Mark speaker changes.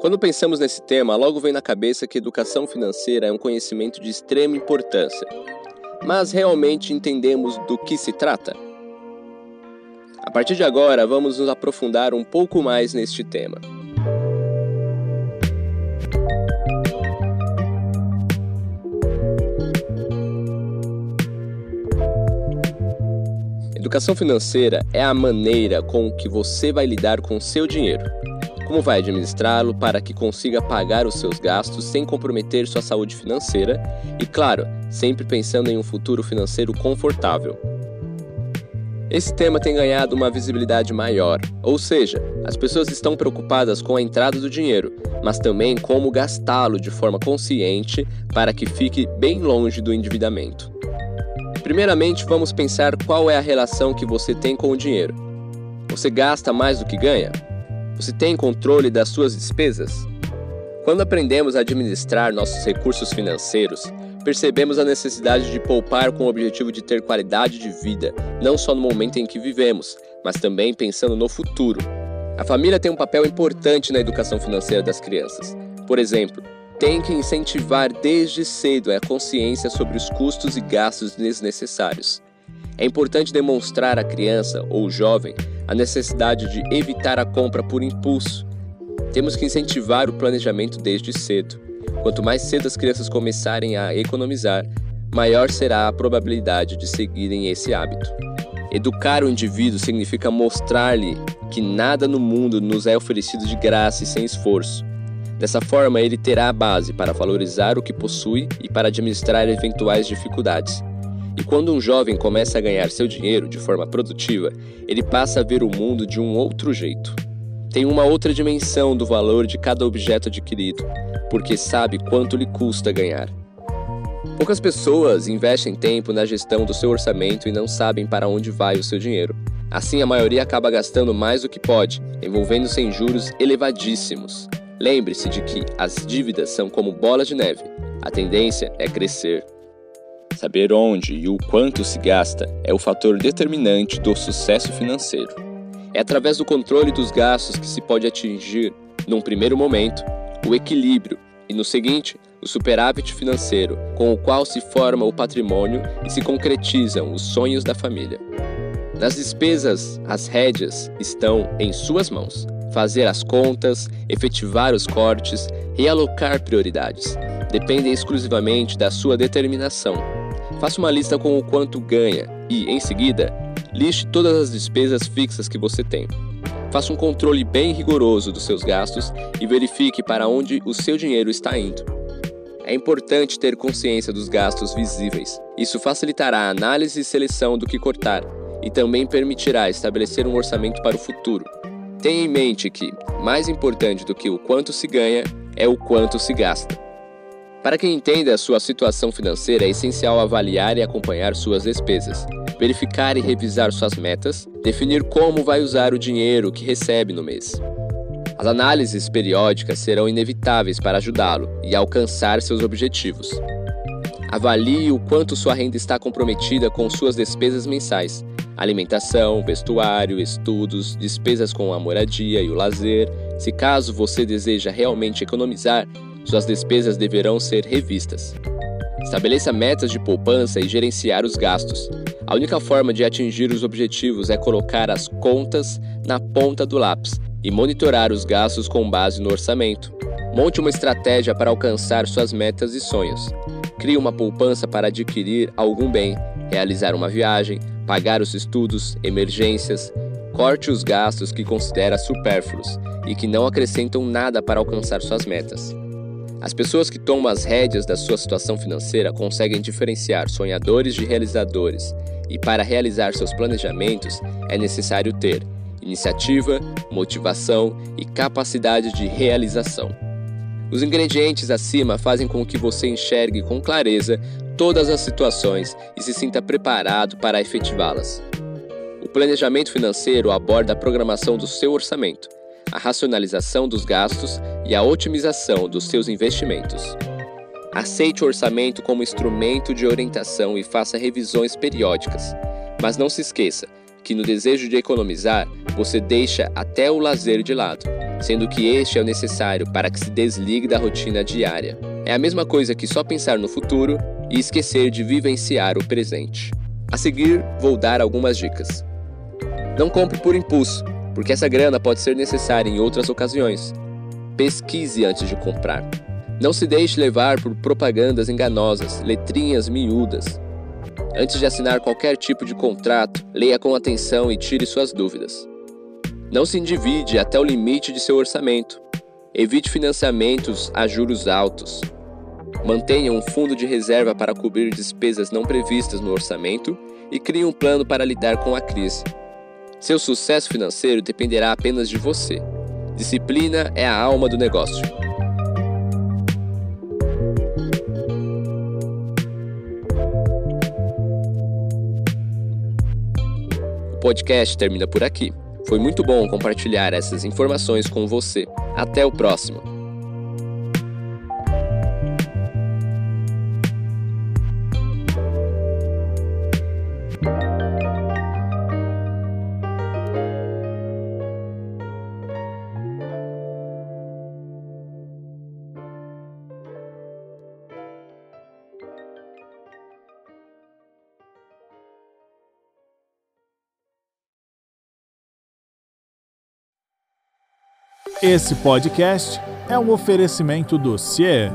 Speaker 1: Quando pensamos nesse tema, logo vem na cabeça que educação financeira é um conhecimento de extrema importância. Mas realmente entendemos do que se trata? A partir de agora, vamos nos aprofundar um pouco mais neste tema. Educação financeira é a maneira com que você vai lidar com seu dinheiro como vai administrá-lo para que consiga pagar os seus gastos sem comprometer sua saúde financeira e, claro, sempre pensando em um futuro financeiro confortável. Esse tema tem ganhado uma visibilidade maior, ou seja, as pessoas estão preocupadas com a entrada do dinheiro, mas também como gastá-lo de forma consciente para que fique bem longe do endividamento. Primeiramente, vamos pensar qual é a relação que você tem com o dinheiro. Você gasta mais do que ganha? Você tem controle das suas despesas? Quando aprendemos a administrar nossos recursos financeiros, percebemos a necessidade de poupar com o objetivo de ter qualidade de vida, não só no momento em que vivemos, mas também pensando no futuro. A família tem um papel importante na educação financeira das crianças. Por exemplo, tem que incentivar desde cedo a consciência sobre os custos e gastos desnecessários. É importante demonstrar à criança ou jovem a necessidade de evitar a compra por impulso. Temos que incentivar o planejamento desde cedo. Quanto mais cedo as crianças começarem a economizar, maior será a probabilidade de seguirem esse hábito. Educar o indivíduo significa mostrar-lhe que nada no mundo nos é oferecido de graça e sem esforço. Dessa forma, ele terá a base para valorizar o que possui e para administrar eventuais dificuldades. E quando um jovem começa a ganhar seu dinheiro de forma produtiva, ele passa a ver o mundo de um outro jeito. Tem uma outra dimensão do valor de cada objeto adquirido, porque sabe quanto lhe custa ganhar. Poucas pessoas investem tempo na gestão do seu orçamento e não sabem para onde vai o seu dinheiro. Assim, a maioria acaba gastando mais do que pode, envolvendo-se em juros elevadíssimos. Lembre-se de que as dívidas são como bolas de neve. A tendência é crescer. Saber onde e o quanto se gasta é o fator determinante do sucesso financeiro. É através do controle dos gastos que se pode atingir, num primeiro momento, o equilíbrio e, no seguinte, o superávit financeiro, com o qual se forma o patrimônio e se concretizam os sonhos da família. Nas despesas, as rédeas estão em suas mãos. Fazer as contas, efetivar os cortes, realocar prioridades dependem exclusivamente da sua determinação Faça uma lista com o quanto ganha e, em seguida, liste todas as despesas fixas que você tem. Faça um controle bem rigoroso dos seus gastos e verifique para onde o seu dinheiro está indo. É importante ter consciência dos gastos visíveis. Isso facilitará a análise e seleção do que cortar e também permitirá estabelecer um orçamento para o futuro. Tenha em mente que, mais importante do que o quanto se ganha, é o quanto se gasta. Para quem entenda a sua situação financeira, é essencial avaliar e acompanhar suas despesas, verificar e revisar suas metas, definir como vai usar o dinheiro que recebe no mês. As análises periódicas serão inevitáveis para ajudá-lo e alcançar seus objetivos. Avalie o quanto sua renda está comprometida com suas despesas mensais: alimentação, vestuário, estudos, despesas com a moradia e o lazer. Se caso você deseja realmente economizar, suas despesas deverão ser revistas. Estabeleça metas de poupança e gerenciar os gastos. A única forma de atingir os objetivos é colocar as contas na ponta do lápis e monitorar os gastos com base no orçamento. Monte uma estratégia para alcançar suas metas e sonhos. Crie uma poupança para adquirir algum bem, realizar uma viagem, pagar os estudos, emergências. Corte os gastos que considera supérfluos e que não acrescentam nada para alcançar suas metas. As pessoas que tomam as rédeas da sua situação financeira conseguem diferenciar sonhadores de realizadores, e para realizar seus planejamentos é necessário ter iniciativa, motivação e capacidade de realização. Os ingredientes acima fazem com que você enxergue com clareza todas as situações e se sinta preparado para efetivá-las. O planejamento financeiro aborda a programação do seu orçamento a racionalização dos gastos e a otimização dos seus investimentos. Aceite o orçamento como instrumento de orientação e faça revisões periódicas. Mas não se esqueça que no desejo de economizar, você deixa até o lazer de lado, sendo que este é o necessário para que se desligue da rotina diária. É a mesma coisa que só pensar no futuro e esquecer de vivenciar o presente. A seguir, vou dar algumas dicas. Não compre por impulso, porque essa grana pode ser necessária em outras ocasiões. Pesquise antes de comprar. Não se deixe levar por propagandas enganosas, letrinhas miúdas. Antes de assinar qualquer tipo de contrato, leia com atenção e tire suas dúvidas. Não se endivide até o limite de seu orçamento. Evite financiamentos a juros altos. Mantenha um fundo de reserva para cobrir despesas não previstas no orçamento e crie um plano para lidar com a crise. Seu sucesso financeiro dependerá apenas de você. Disciplina é a alma do negócio. Podcast termina por aqui. Foi muito bom compartilhar essas informações com você. Até o próximo!
Speaker 2: Esse podcast é um oferecimento do CIE